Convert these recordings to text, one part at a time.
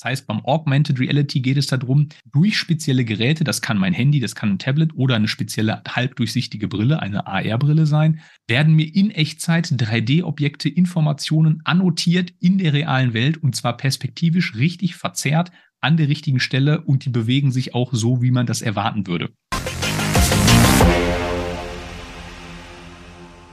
Das heißt, beim Augmented Reality geht es darum, durch spezielle Geräte, das kann mein Handy, das kann ein Tablet oder eine spezielle halbdurchsichtige Brille, eine AR-Brille sein, werden mir in Echtzeit 3D-Objekte, Informationen annotiert in der realen Welt und zwar perspektivisch richtig verzerrt an der richtigen Stelle und die bewegen sich auch so, wie man das erwarten würde.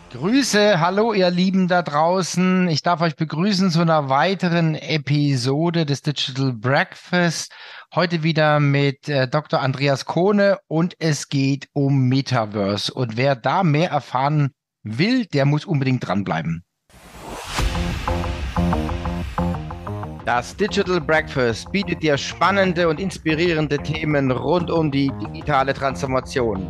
Grüße, hallo ihr Lieben da draußen. Ich darf euch begrüßen zu einer weiteren Episode des Digital Breakfast. Heute wieder mit äh, Dr. Andreas Kohne und es geht um Metaverse. Und wer da mehr erfahren will, der muss unbedingt dranbleiben. Das Digital Breakfast bietet dir spannende und inspirierende Themen rund um die digitale Transformation.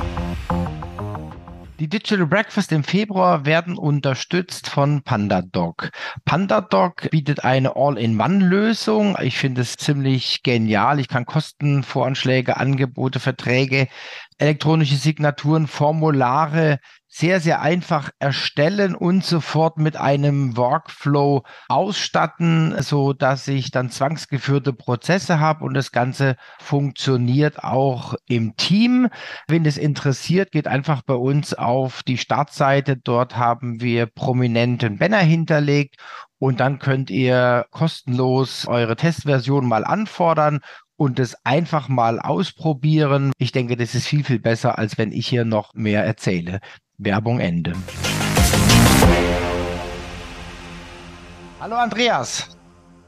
Die Digital Breakfast im Februar werden unterstützt von PandaDoc. PandaDoc bietet eine All-in-One-Lösung. Ich finde es ziemlich genial. Ich kann Kostenvoranschläge, Angebote, Verträge, elektronische Signaturen, Formulare sehr, sehr einfach erstellen und sofort mit einem Workflow ausstatten, so dass ich dann zwangsgeführte Prozesse habe und das Ganze funktioniert auch im Team. Wenn es interessiert, geht einfach bei uns auf die Startseite. Dort haben wir prominenten Banner hinterlegt und dann könnt ihr kostenlos eure Testversion mal anfordern und es einfach mal ausprobieren. Ich denke, das ist viel, viel besser, als wenn ich hier noch mehr erzähle. Werbung Ende. Hallo Andreas.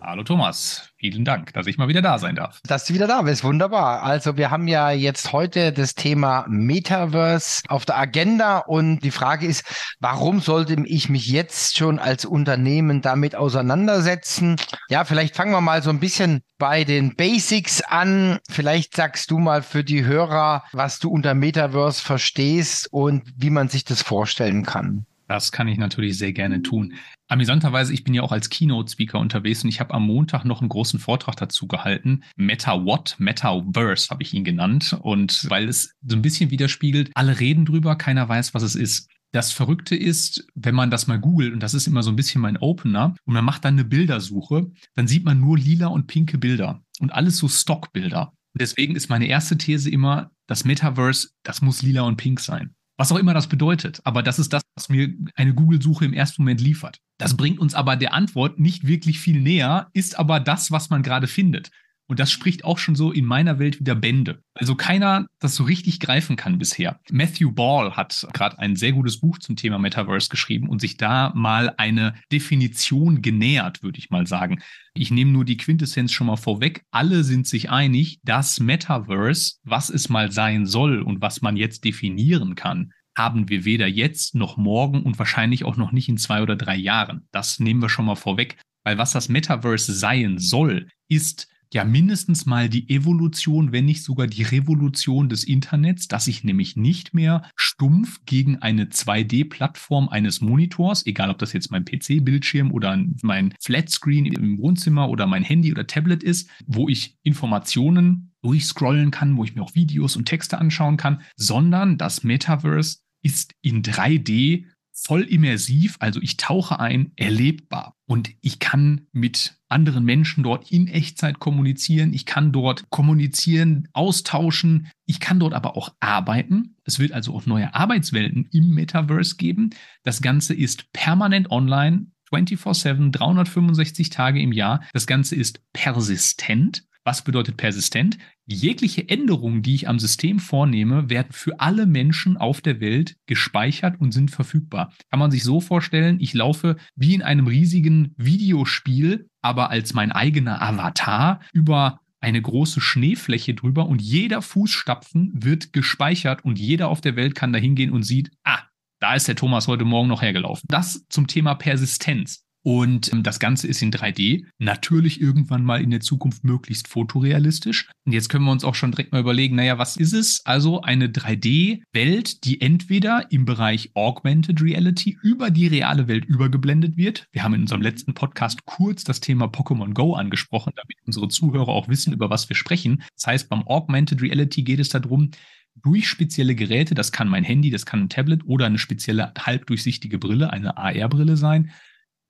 Hallo Thomas, vielen Dank, dass ich mal wieder da sein darf. Dass du wieder da bist, wunderbar. Also wir haben ja jetzt heute das Thema Metaverse auf der Agenda und die Frage ist, warum sollte ich mich jetzt schon als Unternehmen damit auseinandersetzen? Ja, vielleicht fangen wir mal so ein bisschen bei den Basics an. Vielleicht sagst du mal für die Hörer, was du unter Metaverse verstehst und wie man sich das vorstellen kann. Das kann ich natürlich sehr gerne tun. Amüsanterweise, ich bin ja auch als Keynote-Speaker unterwegs und ich habe am Montag noch einen großen Vortrag dazu gehalten. Meta What, Metaverse habe ich ihn genannt. Und weil es so ein bisschen widerspiegelt, alle reden drüber, keiner weiß, was es ist. Das Verrückte ist, wenn man das mal googelt, und das ist immer so ein bisschen mein Opener, und man macht dann eine Bildersuche, dann sieht man nur lila und pinke Bilder und alles so Stockbilder. Deswegen ist meine erste These immer, das Metaverse, das muss lila und pink sein. Was auch immer das bedeutet. Aber das ist das, was mir eine Google-Suche im ersten Moment liefert. Das bringt uns aber der Antwort nicht wirklich viel näher, ist aber das, was man gerade findet. Und das spricht auch schon so in meiner Welt wieder Bände. Also keiner das so richtig greifen kann bisher. Matthew Ball hat gerade ein sehr gutes Buch zum Thema Metaverse geschrieben und sich da mal eine Definition genähert, würde ich mal sagen. Ich nehme nur die Quintessenz schon mal vorweg. Alle sind sich einig, dass Metaverse, was es mal sein soll und was man jetzt definieren kann, haben wir weder jetzt noch morgen und wahrscheinlich auch noch nicht in zwei oder drei Jahren. Das nehmen wir schon mal vorweg. Weil was das Metaverse sein soll, ist ja mindestens mal die Evolution, wenn nicht sogar die Revolution des Internets, dass ich nämlich nicht mehr stumpf gegen eine 2D-Plattform eines Monitors, egal ob das jetzt mein PC-Bildschirm oder mein Flatscreen im Wohnzimmer oder mein Handy oder Tablet ist, wo ich Informationen durchscrollen kann, wo ich mir auch Videos und Texte anschauen kann, sondern das Metaverse ist in 3D voll immersiv, also ich tauche ein, erlebbar. Und ich kann mit anderen Menschen dort in Echtzeit kommunizieren. Ich kann dort kommunizieren, austauschen. Ich kann dort aber auch arbeiten. Es wird also auch neue Arbeitswelten im Metaverse geben. Das Ganze ist permanent online, 24-7, 365 Tage im Jahr. Das Ganze ist persistent. Was bedeutet persistent? Jegliche Änderungen, die ich am System vornehme, werden für alle Menschen auf der Welt gespeichert und sind verfügbar. Kann man sich so vorstellen, ich laufe wie in einem riesigen Videospiel, aber als mein eigener Avatar über eine große Schneefläche drüber und jeder Fußstapfen wird gespeichert und jeder auf der Welt kann da hingehen und sieht, ah, da ist der Thomas heute Morgen noch hergelaufen. Das zum Thema Persistenz. Und ähm, das Ganze ist in 3D, natürlich irgendwann mal in der Zukunft möglichst fotorealistisch. Und jetzt können wir uns auch schon direkt mal überlegen, naja, was ist es? Also eine 3D-Welt, die entweder im Bereich Augmented Reality über die reale Welt übergeblendet wird. Wir haben in unserem letzten Podcast kurz das Thema Pokémon Go angesprochen, damit unsere Zuhörer auch wissen, über was wir sprechen. Das heißt, beim Augmented Reality geht es darum, durch spezielle Geräte, das kann mein Handy, das kann ein Tablet oder eine spezielle halbdurchsichtige Brille, eine AR-Brille sein,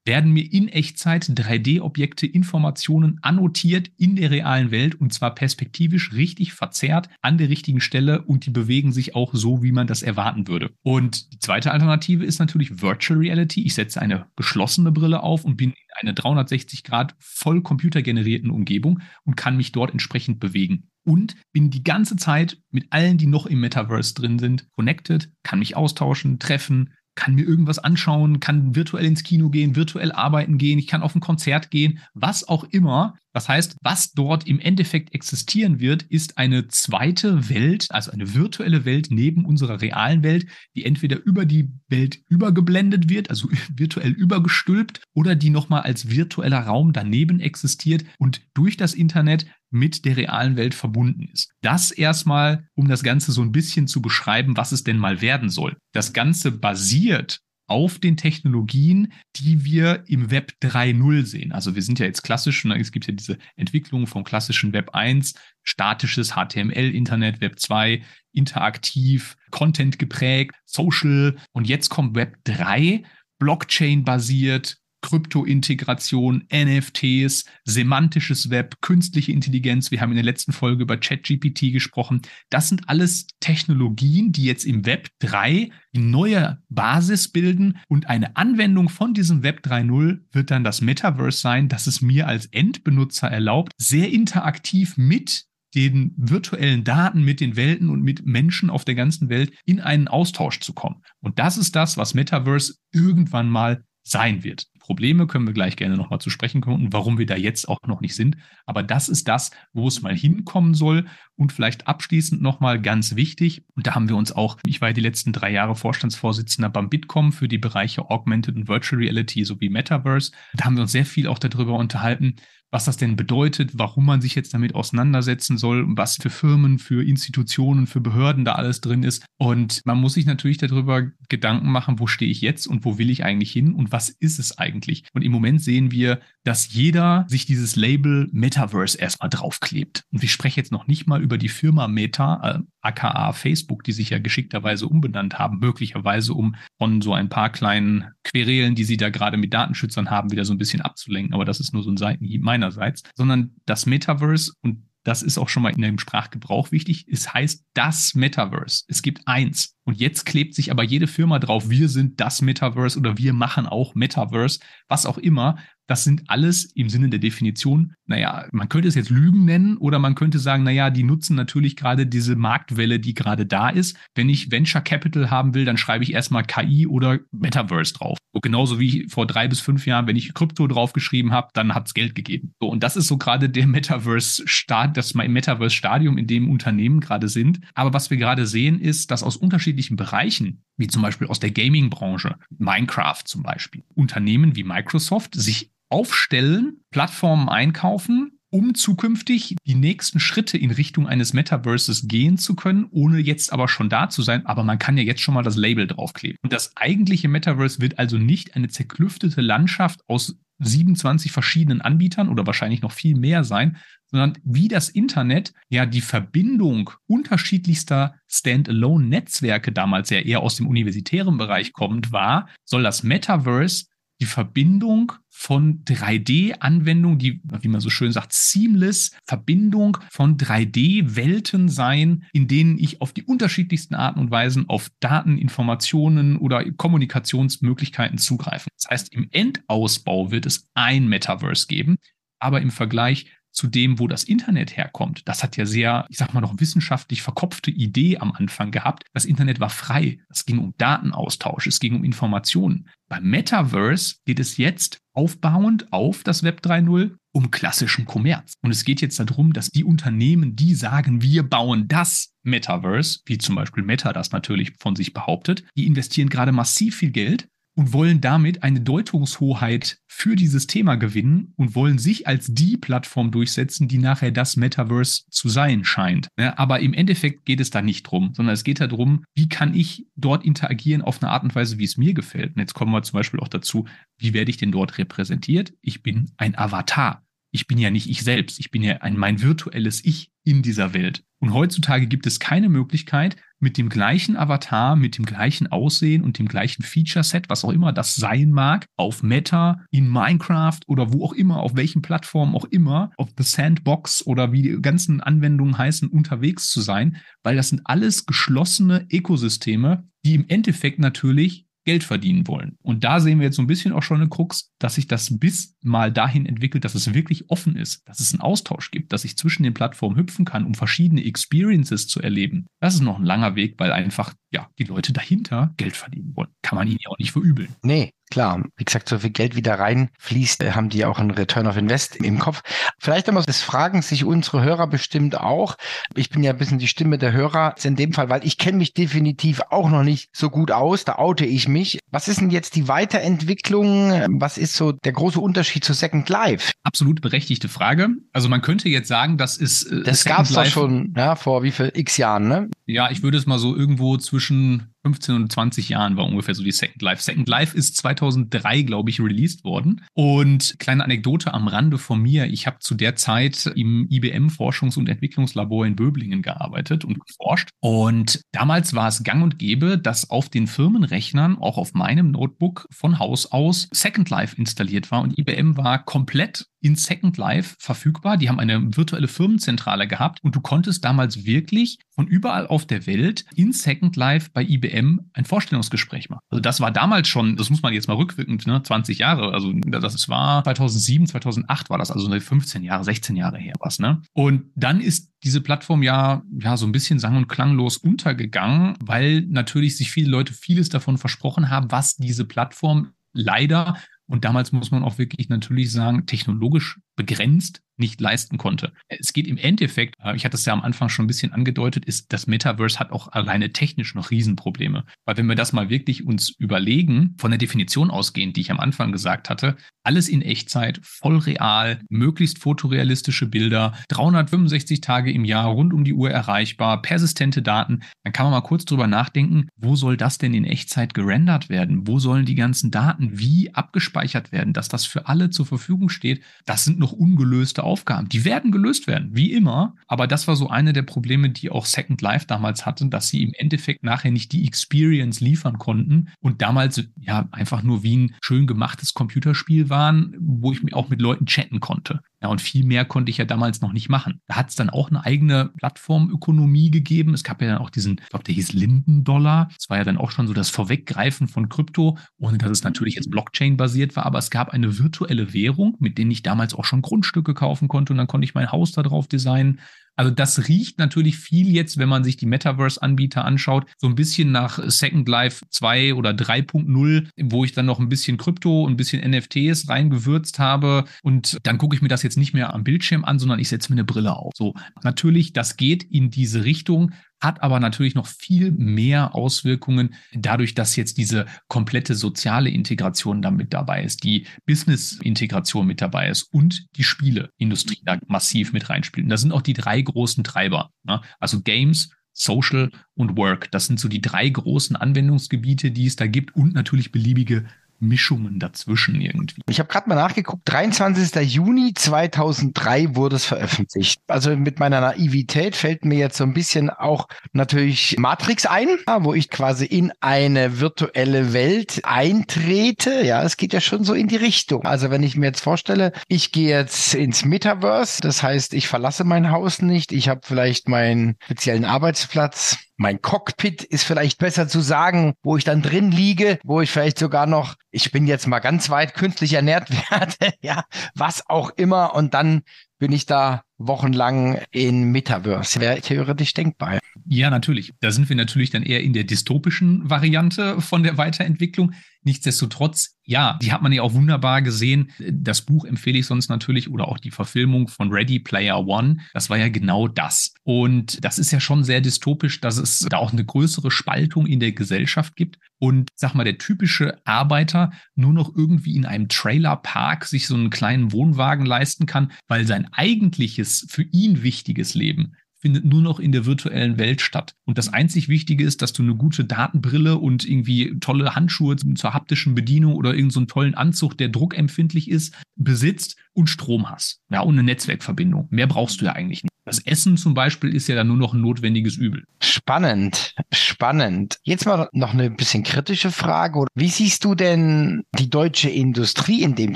werden mir in Echtzeit 3D-Objekte, Informationen annotiert in der realen Welt und zwar perspektivisch richtig verzerrt an der richtigen Stelle und die bewegen sich auch so, wie man das erwarten würde. Und die zweite Alternative ist natürlich Virtual Reality. Ich setze eine geschlossene Brille auf und bin in einer 360 Grad voll computergenerierten Umgebung und kann mich dort entsprechend bewegen und bin die ganze Zeit mit allen, die noch im Metaverse drin sind, connected, kann mich austauschen, treffen, kann mir irgendwas anschauen, kann virtuell ins Kino gehen, virtuell arbeiten gehen, ich kann auf ein Konzert gehen, was auch immer. Das heißt, was dort im Endeffekt existieren wird, ist eine zweite Welt, also eine virtuelle Welt neben unserer realen Welt, die entweder über die Welt übergeblendet wird, also virtuell übergestülpt, oder die nochmal als virtueller Raum daneben existiert und durch das Internet mit der realen Welt verbunden ist. Das erstmal, um das Ganze so ein bisschen zu beschreiben, was es denn mal werden soll. Das Ganze basiert auf den Technologien, die wir im Web 3.0 sehen. Also wir sind ja jetzt klassisch, es gibt ja diese Entwicklung vom klassischen Web 1, statisches HTML-Internet, Web 2, interaktiv, Content geprägt, Social und jetzt kommt Web 3, Blockchain-basiert, Krypto-Integration, NFTs, semantisches Web, künstliche Intelligenz. Wir haben in der letzten Folge über ChatGPT gesprochen. Das sind alles Technologien, die jetzt im Web 3 die neue Basis bilden und eine Anwendung von diesem Web 3.0 wird dann das Metaverse sein, das es mir als Endbenutzer erlaubt, sehr interaktiv mit den virtuellen Daten mit den Welten und mit Menschen auf der ganzen Welt in einen Austausch zu kommen. Und das ist das, was Metaverse irgendwann mal sein wird. Probleme können wir gleich gerne nochmal zu sprechen kommen und warum wir da jetzt auch noch nicht sind. Aber das ist das, wo es mal hinkommen soll. Und vielleicht abschließend nochmal ganz wichtig, und da haben wir uns auch, ich war ja die letzten drei Jahre Vorstandsvorsitzender beim Bitkom für die Bereiche Augmented und Virtual Reality sowie Metaverse. Da haben wir uns sehr viel auch darüber unterhalten, was das denn bedeutet, warum man sich jetzt damit auseinandersetzen soll, was für Firmen, für Institutionen, für Behörden da alles drin ist. Und man muss sich natürlich darüber Gedanken machen, wo stehe ich jetzt und wo will ich eigentlich hin und was ist es eigentlich. Und im Moment sehen wir, dass jeder sich dieses Label Metaverse erstmal draufklebt. Und ich spreche jetzt noch nicht mal über die Firma Meta, äh, aka Facebook, die sich ja geschickterweise umbenannt haben, möglicherweise um von so ein paar kleinen Querelen, die sie da gerade mit Datenschützern haben, wieder so ein bisschen abzulenken. Aber das ist nur so ein Seitenhieb meiner einerseits, sondern das Metaverse und das ist auch schon mal in dem Sprachgebrauch wichtig. Es heißt das Metaverse. Es gibt eins. Und jetzt klebt sich aber jede Firma drauf, wir sind das Metaverse oder wir machen auch Metaverse, was auch immer. Das sind alles im Sinne der Definition, naja, man könnte es jetzt Lügen nennen oder man könnte sagen, naja, die nutzen natürlich gerade diese Marktwelle, die gerade da ist. Wenn ich Venture Capital haben will, dann schreibe ich erstmal KI oder Metaverse drauf. So genauso wie vor drei bis fünf Jahren, wenn ich Krypto draufgeschrieben habe, dann hat es Geld gegeben. So, und das ist so gerade der Metaverse-Start, das Metaverse-Stadium, in dem Unternehmen gerade sind. Aber was wir gerade sehen, ist, dass aus unterschiedlichen Bereichen, wie zum Beispiel aus der Gaming-Branche, Minecraft zum Beispiel, Unternehmen wie Microsoft sich aufstellen, Plattformen einkaufen, um zukünftig die nächsten Schritte in Richtung eines Metaverses gehen zu können, ohne jetzt aber schon da zu sein. Aber man kann ja jetzt schon mal das Label draufkleben. Und das eigentliche Metaverse wird also nicht eine zerklüftete Landschaft aus 27 verschiedenen Anbietern oder wahrscheinlich noch viel mehr sein, sondern wie das Internet ja die Verbindung unterschiedlichster Standalone-Netzwerke damals ja eher aus dem universitären Bereich kommend war, soll das Metaverse die Verbindung von 3D-Anwendungen, die, wie man so schön sagt, seamless Verbindung von 3D-Welten sein, in denen ich auf die unterschiedlichsten Arten und Weisen auf Daten, Informationen oder Kommunikationsmöglichkeiten zugreifen. Das heißt, im Endausbau wird es ein Metaverse geben, aber im Vergleich zu dem, wo das Internet herkommt. Das hat ja sehr, ich sag mal noch wissenschaftlich verkopfte Idee am Anfang gehabt. Das Internet war frei. Es ging um Datenaustausch, es ging um Informationen. Beim Metaverse geht es jetzt aufbauend auf das Web 3.0 um klassischen Kommerz. Und es geht jetzt darum, dass die Unternehmen, die sagen, wir bauen das Metaverse, wie zum Beispiel Meta das natürlich von sich behauptet, die investieren gerade massiv viel Geld und wollen damit eine Deutungshoheit für dieses Thema gewinnen und wollen sich als die Plattform durchsetzen, die nachher das Metaverse zu sein scheint. Aber im Endeffekt geht es da nicht drum, sondern es geht darum, wie kann ich dort interagieren auf eine Art und Weise, wie es mir gefällt. Und jetzt kommen wir zum Beispiel auch dazu, wie werde ich denn dort repräsentiert? Ich bin ein Avatar. Ich bin ja nicht ich selbst. Ich bin ja ein, mein virtuelles Ich in dieser Welt. Und heutzutage gibt es keine Möglichkeit, mit dem gleichen Avatar, mit dem gleichen Aussehen und dem gleichen Feature-Set, was auch immer das sein mag, auf Meta, in Minecraft oder wo auch immer, auf welchen Plattformen auch immer, auf The Sandbox oder wie die ganzen Anwendungen heißen, unterwegs zu sein, weil das sind alles geschlossene Ökosysteme, die im Endeffekt natürlich Geld verdienen wollen. Und da sehen wir jetzt so ein bisschen auch schon eine Krux, dass sich das bis mal dahin entwickelt, dass es wirklich offen ist, dass es einen Austausch gibt, dass ich zwischen den Plattformen hüpfen kann, um verschiedene Experiences zu erleben. Das ist noch ein langer Weg, weil einfach ja, die Leute dahinter Geld verdienen wollen. Kann man ihnen ja auch nicht verübeln. Nee, klar. Wie gesagt, so viel Geld wieder reinfließt, äh, haben die auch einen Return of Invest im Kopf. Vielleicht einmal, das fragen sich unsere Hörer bestimmt auch. Ich bin ja ein bisschen die Stimme der Hörer in dem Fall, weil ich kenne mich definitiv auch noch nicht so gut aus. Da oute ich mich. Was ist denn jetzt die Weiterentwicklung? Was ist so der große Unterschied zu Second Life? Absolut berechtigte Frage. Also man könnte jetzt sagen, das ist. Äh, das gab es doch schon ja, vor wie viel x Jahren, ne? Ja, ich würde es mal so irgendwo zwischen 15 und 20 Jahren war ungefähr so die Second Life. Second Life ist 2003, glaube ich, released worden. Und kleine Anekdote am Rande von mir. Ich habe zu der Zeit im IBM Forschungs- und Entwicklungslabor in Böblingen gearbeitet und geforscht. Und damals war es gang und gäbe, dass auf den Firmenrechnern, auch auf meinem Notebook von Haus aus, Second Life installiert war. Und IBM war komplett in Second Life verfügbar. Die haben eine virtuelle Firmenzentrale gehabt und du konntest damals wirklich von überall auf der Welt in Second Life bei IBM ein Vorstellungsgespräch machen. Also das war damals schon, das muss man jetzt mal rückwirkend, ne, 20 Jahre, also das war 2007, 2008 war das, also 15 Jahre, 16 Jahre her was, ne? Und dann ist diese Plattform ja, ja so ein bisschen sang- und klanglos untergegangen, weil natürlich sich viele Leute vieles davon versprochen haben, was diese Plattform leider und damals muss man auch wirklich natürlich sagen, technologisch begrenzt nicht leisten konnte. Es geht im Endeffekt, äh, ich hatte es ja am Anfang schon ein bisschen angedeutet, ist das Metaverse hat auch alleine technisch noch Riesenprobleme. Weil wenn wir das mal wirklich uns überlegen, von der Definition ausgehend, die ich am Anfang gesagt hatte, alles in Echtzeit, voll real, möglichst fotorealistische Bilder, 365 Tage im Jahr rund um die Uhr erreichbar, persistente Daten, dann kann man mal kurz drüber nachdenken, wo soll das denn in Echtzeit gerendert werden? Wo sollen die ganzen Daten wie abgespeichert werden, dass das für alle zur Verfügung steht? Das sind noch ungelöste. Die werden gelöst werden, wie immer. Aber das war so eine der Probleme, die auch Second Life damals hatten, dass sie im Endeffekt nachher nicht die Experience liefern konnten und damals ja einfach nur wie ein schön gemachtes Computerspiel waren, wo ich mir auch mit Leuten chatten konnte. Ja, und viel mehr konnte ich ja damals noch nicht machen. Da hat es dann auch eine eigene Plattformökonomie gegeben. Es gab ja dann auch diesen, ich glaube, der hieß Linden-Dollar. Das war ja dann auch schon so das Vorweggreifen von Krypto, ohne dass es natürlich jetzt Blockchain-basiert war. Aber es gab eine virtuelle Währung, mit denen ich damals auch schon Grundstücke kaufen konnte und dann konnte ich mein Haus da drauf designen. Also das riecht natürlich viel jetzt, wenn man sich die Metaverse-Anbieter anschaut, so ein bisschen nach Second Life 2 oder 3.0, wo ich dann noch ein bisschen Krypto und ein bisschen NFTs reingewürzt habe. Und dann gucke ich mir das jetzt nicht mehr am Bildschirm an, sondern ich setze mir eine Brille auf. So, natürlich, das geht in diese Richtung hat aber natürlich noch viel mehr Auswirkungen dadurch, dass jetzt diese komplette soziale Integration damit dabei ist, die Business-Integration mit dabei ist und die Spieleindustrie da massiv mit reinspielt. Und das sind auch die drei großen Treiber. Ne? Also Games, Social und Work. Das sind so die drei großen Anwendungsgebiete, die es da gibt und natürlich beliebige Mischungen dazwischen irgendwie. Ich habe gerade mal nachgeguckt, 23. Juni 2003 wurde es veröffentlicht. Also mit meiner Naivität fällt mir jetzt so ein bisschen auch natürlich Matrix ein, wo ich quasi in eine virtuelle Welt eintrete. Ja, es geht ja schon so in die Richtung. Also wenn ich mir jetzt vorstelle, ich gehe jetzt ins Metaverse, das heißt, ich verlasse mein Haus nicht, ich habe vielleicht meinen speziellen Arbeitsplatz, mein Cockpit ist vielleicht besser zu sagen, wo ich dann drin liege, wo ich vielleicht sogar noch, ich bin jetzt mal ganz weit künstlich ernährt werde, ja, was auch immer. Und dann bin ich da wochenlang in Metaverse. Wäre theoretisch denkbar. Ja, natürlich. Da sind wir natürlich dann eher in der dystopischen Variante von der Weiterentwicklung. Nichtsdestotrotz, ja, die hat man ja auch wunderbar gesehen. Das Buch empfehle ich sonst natürlich oder auch die Verfilmung von Ready Player One. Das war ja genau das. Und das ist ja schon sehr dystopisch, dass es da auch eine größere Spaltung in der Gesellschaft gibt. Und sag mal, der typische Arbeiter nur noch irgendwie in einem Trailerpark sich so einen kleinen Wohnwagen leisten kann, weil sein eigentliches, für ihn wichtiges Leben findet nur noch in der virtuellen Welt statt. Und das einzig Wichtige ist, dass du eine gute Datenbrille und irgendwie tolle Handschuhe zur haptischen Bedienung oder irgendeinen so tollen Anzug, der druckempfindlich ist, besitzt und Strom hast. Ja, und eine Netzwerkverbindung. Mehr brauchst du ja eigentlich nicht. Das Essen zum Beispiel ist ja dann nur noch ein notwendiges Übel. Spannend, spannend. Jetzt mal noch eine bisschen kritische Frage. Wie siehst du denn die deutsche Industrie in dem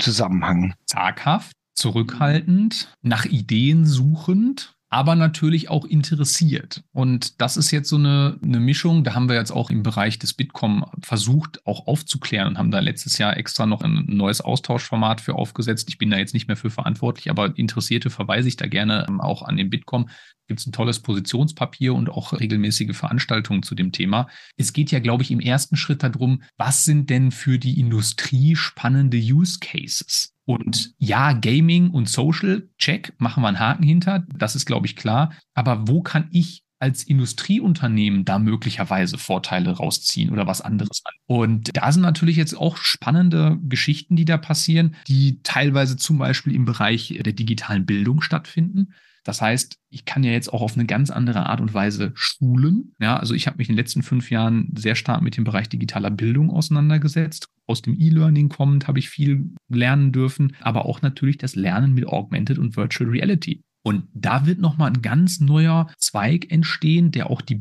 Zusammenhang? Zaghaft, zurückhaltend, nach Ideen suchend aber natürlich auch interessiert. Und das ist jetzt so eine, eine Mischung. Da haben wir jetzt auch im Bereich des Bitkom versucht, auch aufzuklären und haben da letztes Jahr extra noch ein neues Austauschformat für aufgesetzt. Ich bin da jetzt nicht mehr für verantwortlich, aber Interessierte verweise ich da gerne ähm, auch an den Bitkom. Gibt es ein tolles Positionspapier und auch regelmäßige Veranstaltungen zu dem Thema. Es geht ja, glaube ich, im ersten Schritt darum, was sind denn für die Industrie spannende Use Cases? Und ja, Gaming und Social, check, machen wir einen Haken hinter. Das ist, glaube ich, klar. Aber wo kann ich als Industrieunternehmen da möglicherweise Vorteile rausziehen oder was anderes an. Und da sind natürlich jetzt auch spannende Geschichten, die da passieren, die teilweise zum Beispiel im Bereich der digitalen Bildung stattfinden. Das heißt, ich kann ja jetzt auch auf eine ganz andere Art und Weise schulen. Ja, also ich habe mich in den letzten fünf Jahren sehr stark mit dem Bereich digitaler Bildung auseinandergesetzt. Aus dem E-Learning kommend habe ich viel lernen dürfen, aber auch natürlich das Lernen mit Augmented und Virtual Reality. Und da wird nochmal ein ganz neuer Zweig entstehen, der auch die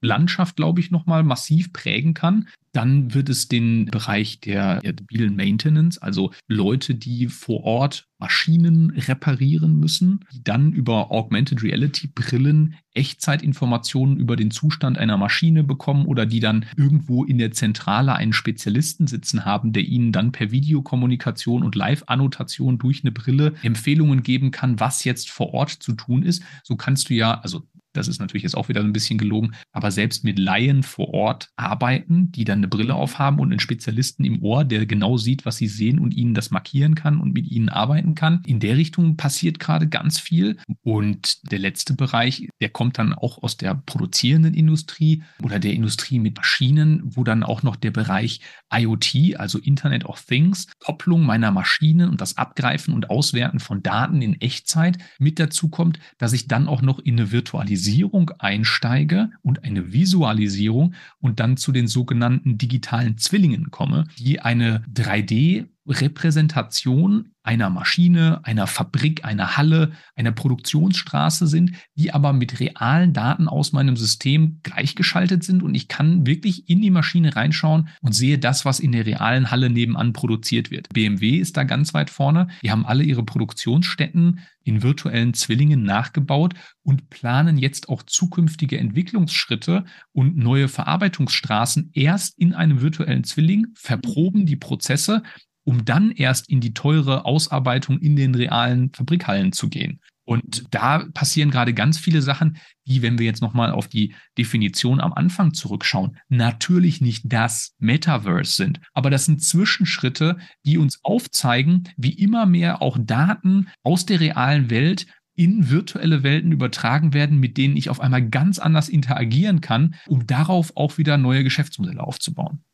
Bildungslandschaft, glaube ich, nochmal massiv prägen kann. Dann wird es den Bereich der, der mobilen Maintenance, also Leute, die vor Ort Maschinen reparieren müssen, die dann über Augmented Reality Brillen Echtzeitinformationen über den Zustand einer Maschine bekommen oder die dann irgendwo in der Zentrale einen Spezialisten sitzen haben, der ihnen dann per Videokommunikation und Live-Annotation durch eine Brille Empfehlungen geben kann, was jetzt vor Ort zu tun ist. So kannst du ja, also das ist natürlich jetzt auch wieder ein bisschen gelogen, aber selbst mit Laien vor Ort arbeiten, die dann eine Brille aufhaben und einen Spezialisten im Ohr, der genau sieht, was sie sehen und ihnen das markieren kann und mit ihnen arbeiten kann. In der Richtung passiert gerade ganz viel. Und der letzte Bereich, der kommt dann auch aus der produzierenden Industrie oder der Industrie mit Maschinen, wo dann auch noch der Bereich IoT, also Internet of Things, Kopplung meiner Maschinen und das Abgreifen und Auswerten von Daten in Echtzeit mit dazu kommt, dass ich dann auch noch in eine Virtualisierung Visualisierung einsteige und eine Visualisierung und dann zu den sogenannten digitalen Zwillingen komme, die eine 3D Repräsentation einer Maschine, einer Fabrik, einer Halle, einer Produktionsstraße sind, die aber mit realen Daten aus meinem System gleichgeschaltet sind und ich kann wirklich in die Maschine reinschauen und sehe das, was in der realen Halle nebenan produziert wird. BMW ist da ganz weit vorne. Die haben alle ihre Produktionsstätten in virtuellen Zwillingen nachgebaut und planen jetzt auch zukünftige Entwicklungsschritte und neue Verarbeitungsstraßen erst in einem virtuellen Zwilling, verproben die Prozesse um dann erst in die teure Ausarbeitung in den realen Fabrikhallen zu gehen. Und da passieren gerade ganz viele Sachen, die, wenn wir jetzt nochmal auf die Definition am Anfang zurückschauen, natürlich nicht das Metaverse sind. Aber das sind Zwischenschritte, die uns aufzeigen, wie immer mehr auch Daten aus der realen Welt in virtuelle Welten übertragen werden, mit denen ich auf einmal ganz anders interagieren kann, um darauf auch wieder neue Geschäftsmodelle aufzubauen.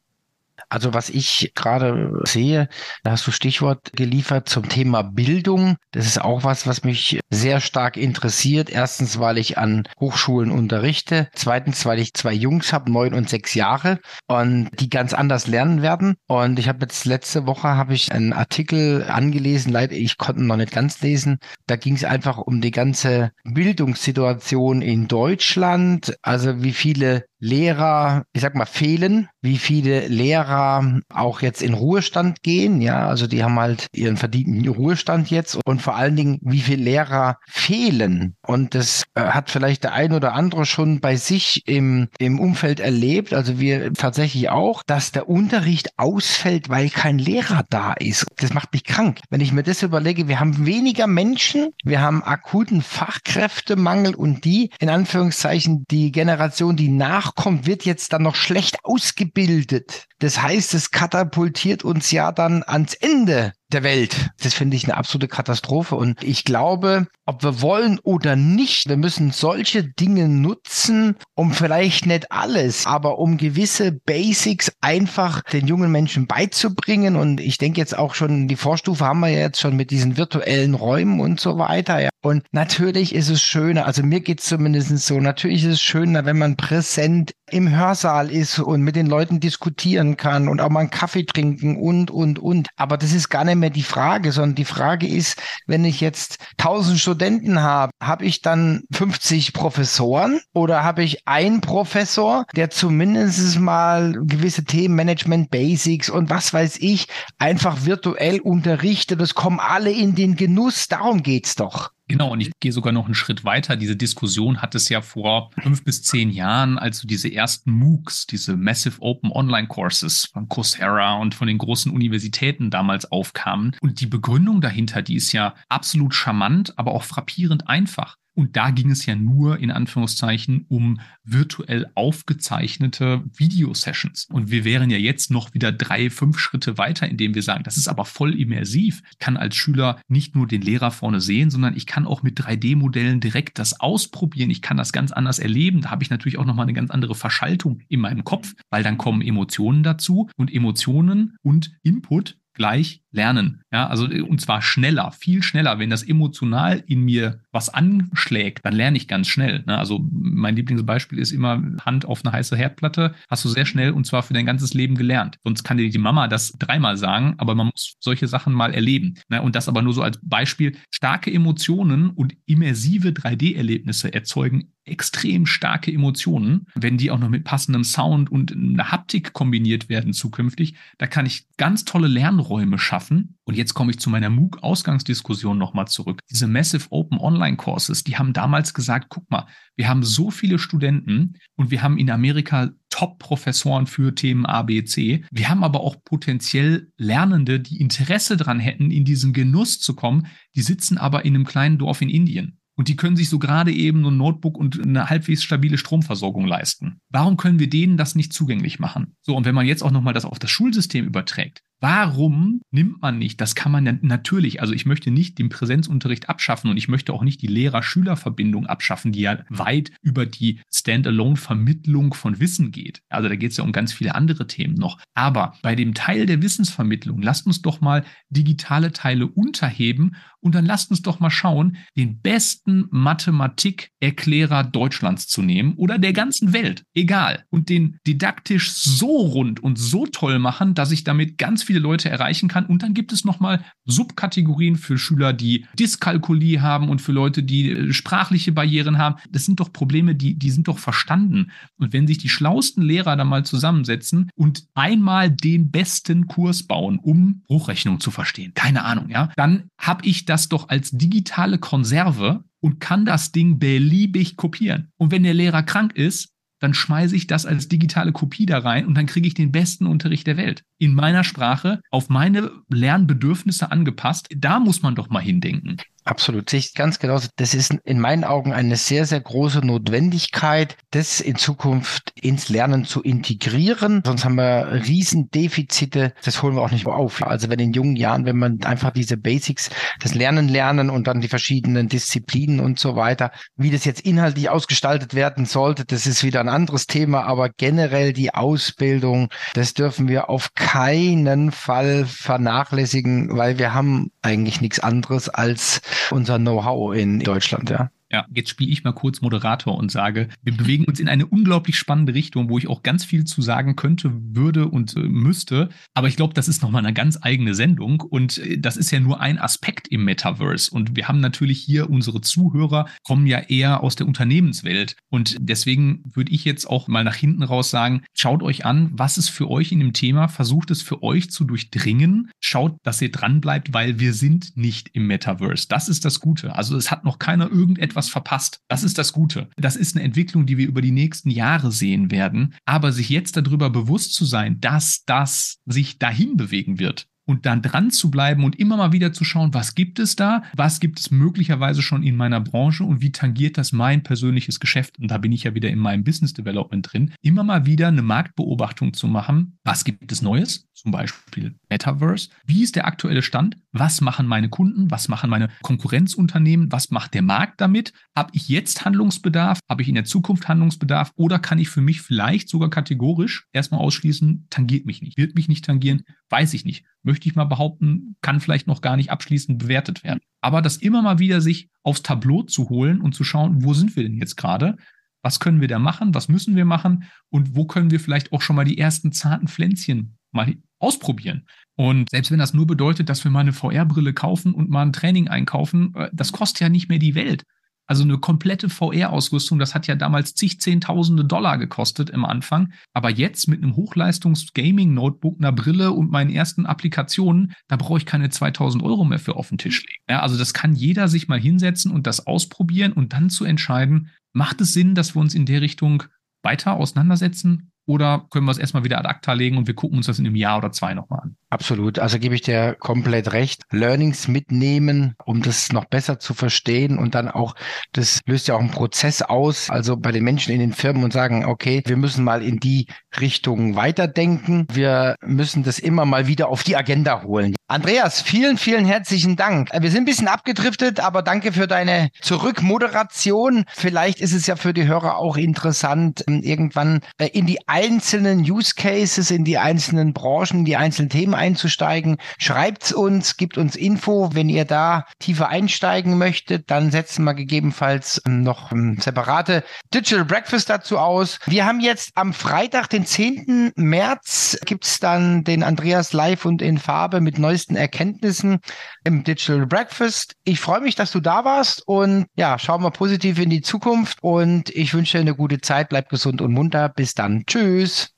Also was ich gerade sehe, da hast du Stichwort geliefert zum Thema Bildung. Das ist auch was, was mich sehr stark interessiert. Erstens, weil ich an Hochschulen unterrichte. Zweitens, weil ich zwei Jungs habe, neun und sechs Jahre und die ganz anders lernen werden. Und ich habe jetzt letzte Woche habe ich einen Artikel angelesen. Leider, ich konnte noch nicht ganz lesen. Da ging es einfach um die ganze Bildungssituation in Deutschland. Also wie viele Lehrer, ich sag mal, fehlen, wie viele Lehrer auch jetzt in Ruhestand gehen. Ja, also die haben halt ihren verdienten Ruhestand jetzt und vor allen Dingen, wie viele Lehrer fehlen. Und das äh, hat vielleicht der ein oder andere schon bei sich im, im Umfeld erlebt. Also wir tatsächlich auch, dass der Unterricht ausfällt, weil kein Lehrer da ist. Das macht mich krank. Wenn ich mir das überlege, wir haben weniger Menschen, wir haben akuten Fachkräftemangel und die, in Anführungszeichen, die Generation, die nach noch kommt, wird jetzt dann noch schlecht ausgebildet. Das heißt, es katapultiert uns ja dann ans Ende der Welt. Das finde ich eine absolute Katastrophe. Und ich glaube, ob wir wollen oder nicht, wir müssen solche Dinge nutzen, um vielleicht nicht alles, aber um gewisse Basics einfach den jungen Menschen beizubringen. Und ich denke jetzt auch schon, die Vorstufe haben wir jetzt schon mit diesen virtuellen Räumen und so weiter. Ja. Und natürlich ist es schöner, also mir geht es zumindest so, natürlich ist es schöner, wenn man präsent im Hörsaal ist und mit den Leuten diskutieren kann und auch mal einen Kaffee trinken und, und, und. Aber das ist gar nicht mehr die Frage, sondern die Frage ist, wenn ich jetzt 1000 Studenten habe, habe ich dann 50 Professoren oder habe ich einen Professor, der zumindest mal gewisse Themen, Management Basics und was weiß ich, einfach virtuell unterrichtet. Das kommen alle in den Genuss. Darum geht's doch. Genau, und ich gehe sogar noch einen Schritt weiter. Diese Diskussion hat es ja vor fünf bis zehn Jahren, als so diese ersten MOOCs, diese Massive Open Online Courses von Coursera und von den großen Universitäten damals aufkamen. Und die Begründung dahinter, die ist ja absolut charmant, aber auch frappierend einfach. Und da ging es ja nur in Anführungszeichen um virtuell aufgezeichnete Videosessions. Und wir wären ja jetzt noch wieder drei, fünf Schritte weiter, indem wir sagen, das ist aber voll immersiv. Ich kann als Schüler nicht nur den Lehrer vorne sehen, sondern ich kann auch mit 3D-Modellen direkt das ausprobieren. Ich kann das ganz anders erleben. Da habe ich natürlich auch nochmal eine ganz andere Verschaltung in meinem Kopf, weil dann kommen Emotionen dazu und Emotionen und Input gleich lernen. Ja, also und zwar schneller, viel schneller. Wenn das emotional in mir was anschlägt, dann lerne ich ganz schnell. Ne? Also mein Lieblingsbeispiel ist immer Hand auf eine heiße Herdplatte. Hast du sehr schnell und zwar für dein ganzes Leben gelernt. Sonst kann dir die Mama das dreimal sagen, aber man muss solche Sachen mal erleben. Ne? Und das aber nur so als Beispiel. Starke Emotionen und immersive 3D-Erlebnisse erzeugen extrem starke Emotionen, wenn die auch noch mit passendem Sound und einer Haptik kombiniert werden zukünftig, da kann ich ganz tolle Lernräume schaffen. Und jetzt komme ich zu meiner MOOC-Ausgangsdiskussion nochmal zurück. Diese Massive Open Online Courses, die haben damals gesagt, guck mal, wir haben so viele Studenten und wir haben in Amerika Top-Professoren für Themen A, B, C. Wir haben aber auch potenziell Lernende, die Interesse daran hätten, in diesen Genuss zu kommen. Die sitzen aber in einem kleinen Dorf in Indien. Und die können sich so gerade eben ein Notebook und eine halbwegs stabile Stromversorgung leisten. Warum können wir denen das nicht zugänglich machen? So, und wenn man jetzt auch nochmal das auf das Schulsystem überträgt, Warum nimmt man nicht? Das kann man ja natürlich, also ich möchte nicht den Präsenzunterricht abschaffen und ich möchte auch nicht die Lehrer-Schüler-Verbindung abschaffen, die ja weit über die Standalone-Vermittlung von Wissen geht. Also da geht es ja um ganz viele andere Themen noch. Aber bei dem Teil der Wissensvermittlung, lasst uns doch mal digitale Teile unterheben und dann lasst uns doch mal schauen, den besten Mathematikerklärer Deutschlands zu nehmen oder der ganzen Welt, egal, und den didaktisch so rund und so toll machen, dass ich damit ganz viele viele Leute erreichen kann. Und dann gibt es nochmal Subkategorien für Schüler, die Dyskalkulie haben und für Leute, die äh, sprachliche Barrieren haben. Das sind doch Probleme, die, die sind doch verstanden. Und wenn sich die schlauesten Lehrer da mal zusammensetzen und einmal den besten Kurs bauen, um Hochrechnung zu verstehen, keine Ahnung, ja, dann habe ich das doch als digitale Konserve und kann das Ding beliebig kopieren. Und wenn der Lehrer krank ist, dann schmeiße ich das als digitale Kopie da rein und dann kriege ich den besten Unterricht der Welt. In meiner Sprache, auf meine Lernbedürfnisse angepasst. Da muss man doch mal hindenken. Absolut, sehe ich ganz genauso. Das ist in meinen Augen eine sehr, sehr große Notwendigkeit, das in Zukunft ins Lernen zu integrieren. Sonst haben wir Riesendefizite. Das holen wir auch nicht mehr auf. Also wenn in jungen Jahren, wenn man einfach diese Basics, das Lernen lernen und dann die verschiedenen Disziplinen und so weiter, wie das jetzt inhaltlich ausgestaltet werden sollte, das ist wieder ein anderes Thema. Aber generell die Ausbildung, das dürfen wir auf keinen Fall vernachlässigen, weil wir haben eigentlich nichts anderes als unser Know-how in Deutschland, ja. Ja, jetzt spiele ich mal kurz Moderator und sage, wir bewegen uns in eine unglaublich spannende Richtung, wo ich auch ganz viel zu sagen könnte, würde und äh, müsste. Aber ich glaube, das ist nochmal eine ganz eigene Sendung und äh, das ist ja nur ein Aspekt im Metaverse. Und wir haben natürlich hier unsere Zuhörer, kommen ja eher aus der Unternehmenswelt. Und deswegen würde ich jetzt auch mal nach hinten raus sagen, schaut euch an, was ist für euch in dem Thema, versucht es für euch zu durchdringen, schaut, dass ihr dranbleibt, weil wir sind nicht im Metaverse. Das ist das Gute. Also es hat noch keiner irgendetwas was verpasst. Das ist das Gute. Das ist eine Entwicklung, die wir über die nächsten Jahre sehen werden. Aber sich jetzt darüber bewusst zu sein, dass das sich dahin bewegen wird, und dann dran zu bleiben und immer mal wieder zu schauen, was gibt es da, was gibt es möglicherweise schon in meiner Branche und wie tangiert das mein persönliches Geschäft. Und da bin ich ja wieder in meinem Business Development drin, immer mal wieder eine Marktbeobachtung zu machen. Was gibt es Neues? Zum Beispiel Metaverse. Wie ist der aktuelle Stand? Was machen meine Kunden? Was machen meine Konkurrenzunternehmen? Was macht der Markt damit? Habe ich jetzt Handlungsbedarf? Habe ich in der Zukunft Handlungsbedarf? Oder kann ich für mich vielleicht sogar kategorisch erstmal ausschließen, tangiert mich nicht, wird mich nicht tangieren, weiß ich nicht möchte ich mal behaupten, kann vielleicht noch gar nicht abschließend bewertet werden. Aber das immer mal wieder sich aufs Tableau zu holen und zu schauen, wo sind wir denn jetzt gerade? Was können wir da machen? Was müssen wir machen? Und wo können wir vielleicht auch schon mal die ersten zarten Pflänzchen mal ausprobieren? Und selbst wenn das nur bedeutet, dass wir mal eine VR-Brille kaufen und mal ein Training einkaufen, äh, das kostet ja nicht mehr die Welt. Also eine komplette VR-Ausrüstung, das hat ja damals zig Zehntausende Dollar gekostet im Anfang. Aber jetzt mit einem Hochleistungs-Gaming-Notebook, einer Brille und meinen ersten Applikationen, da brauche ich keine 2000 Euro mehr für auf den Tisch legen. Ja, also das kann jeder sich mal hinsetzen und das ausprobieren und dann zu entscheiden, macht es Sinn, dass wir uns in der Richtung weiter auseinandersetzen oder können wir es erstmal wieder ad acta legen und wir gucken uns das in einem Jahr oder zwei nochmal an? Absolut. Also gebe ich dir komplett recht. Learnings mitnehmen, um das noch besser zu verstehen und dann auch, das löst ja auch einen Prozess aus, also bei den Menschen in den Firmen und sagen, okay, wir müssen mal in die Richtung weiterdenken. Wir müssen das immer mal wieder auf die Agenda holen. Andreas, vielen, vielen herzlichen Dank. Wir sind ein bisschen abgedriftet, aber danke für deine Zurückmoderation. Vielleicht ist es ja für die Hörer auch interessant, irgendwann äh, in die einzelnen Use Cases, in die einzelnen Branchen, die einzelnen Themen einzusteigen. Schreibt's uns, gibt uns Info. Wenn ihr da tiefer einsteigen möchtet, dann setzen wir gegebenenfalls noch separate Digital Breakfast dazu aus. Wir haben jetzt am Freitag, den 10. März, gibt's dann den Andreas live und in Farbe mit neuesten Erkenntnissen im Digital Breakfast. Ich freue mich, dass du da warst und ja, schauen wir positiv in die Zukunft und ich wünsche dir eine gute Zeit. Bleib gesund und munter. Bis dann. Tschüss.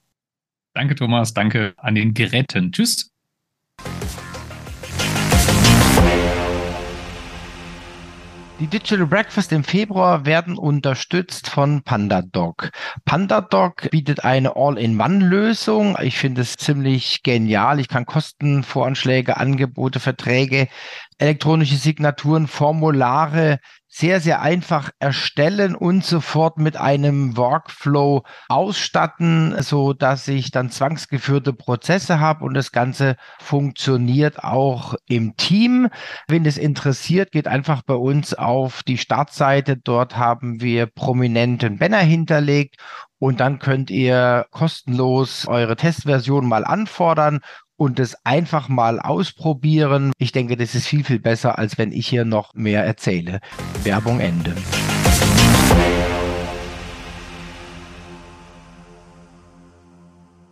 Danke, Thomas. Danke an den Geräten. Tschüss. Die Digital Breakfast im Februar werden unterstützt von PandaDoc. PandaDoc bietet eine All-in-One-Lösung. Ich finde es ziemlich genial. Ich kann Kostenvoranschläge, Angebote, Verträge, elektronische Signaturen, Formulare sehr, sehr einfach erstellen und sofort mit einem Workflow ausstatten, so dass ich dann zwangsgeführte Prozesse habe und das Ganze funktioniert auch im Team. Wenn es interessiert, geht einfach bei uns auf die Startseite. Dort haben wir prominenten Banner hinterlegt und dann könnt ihr kostenlos eure Testversion mal anfordern und es einfach mal ausprobieren. Ich denke, das ist viel, viel besser, als wenn ich hier noch mehr erzähle. Werbung Ende.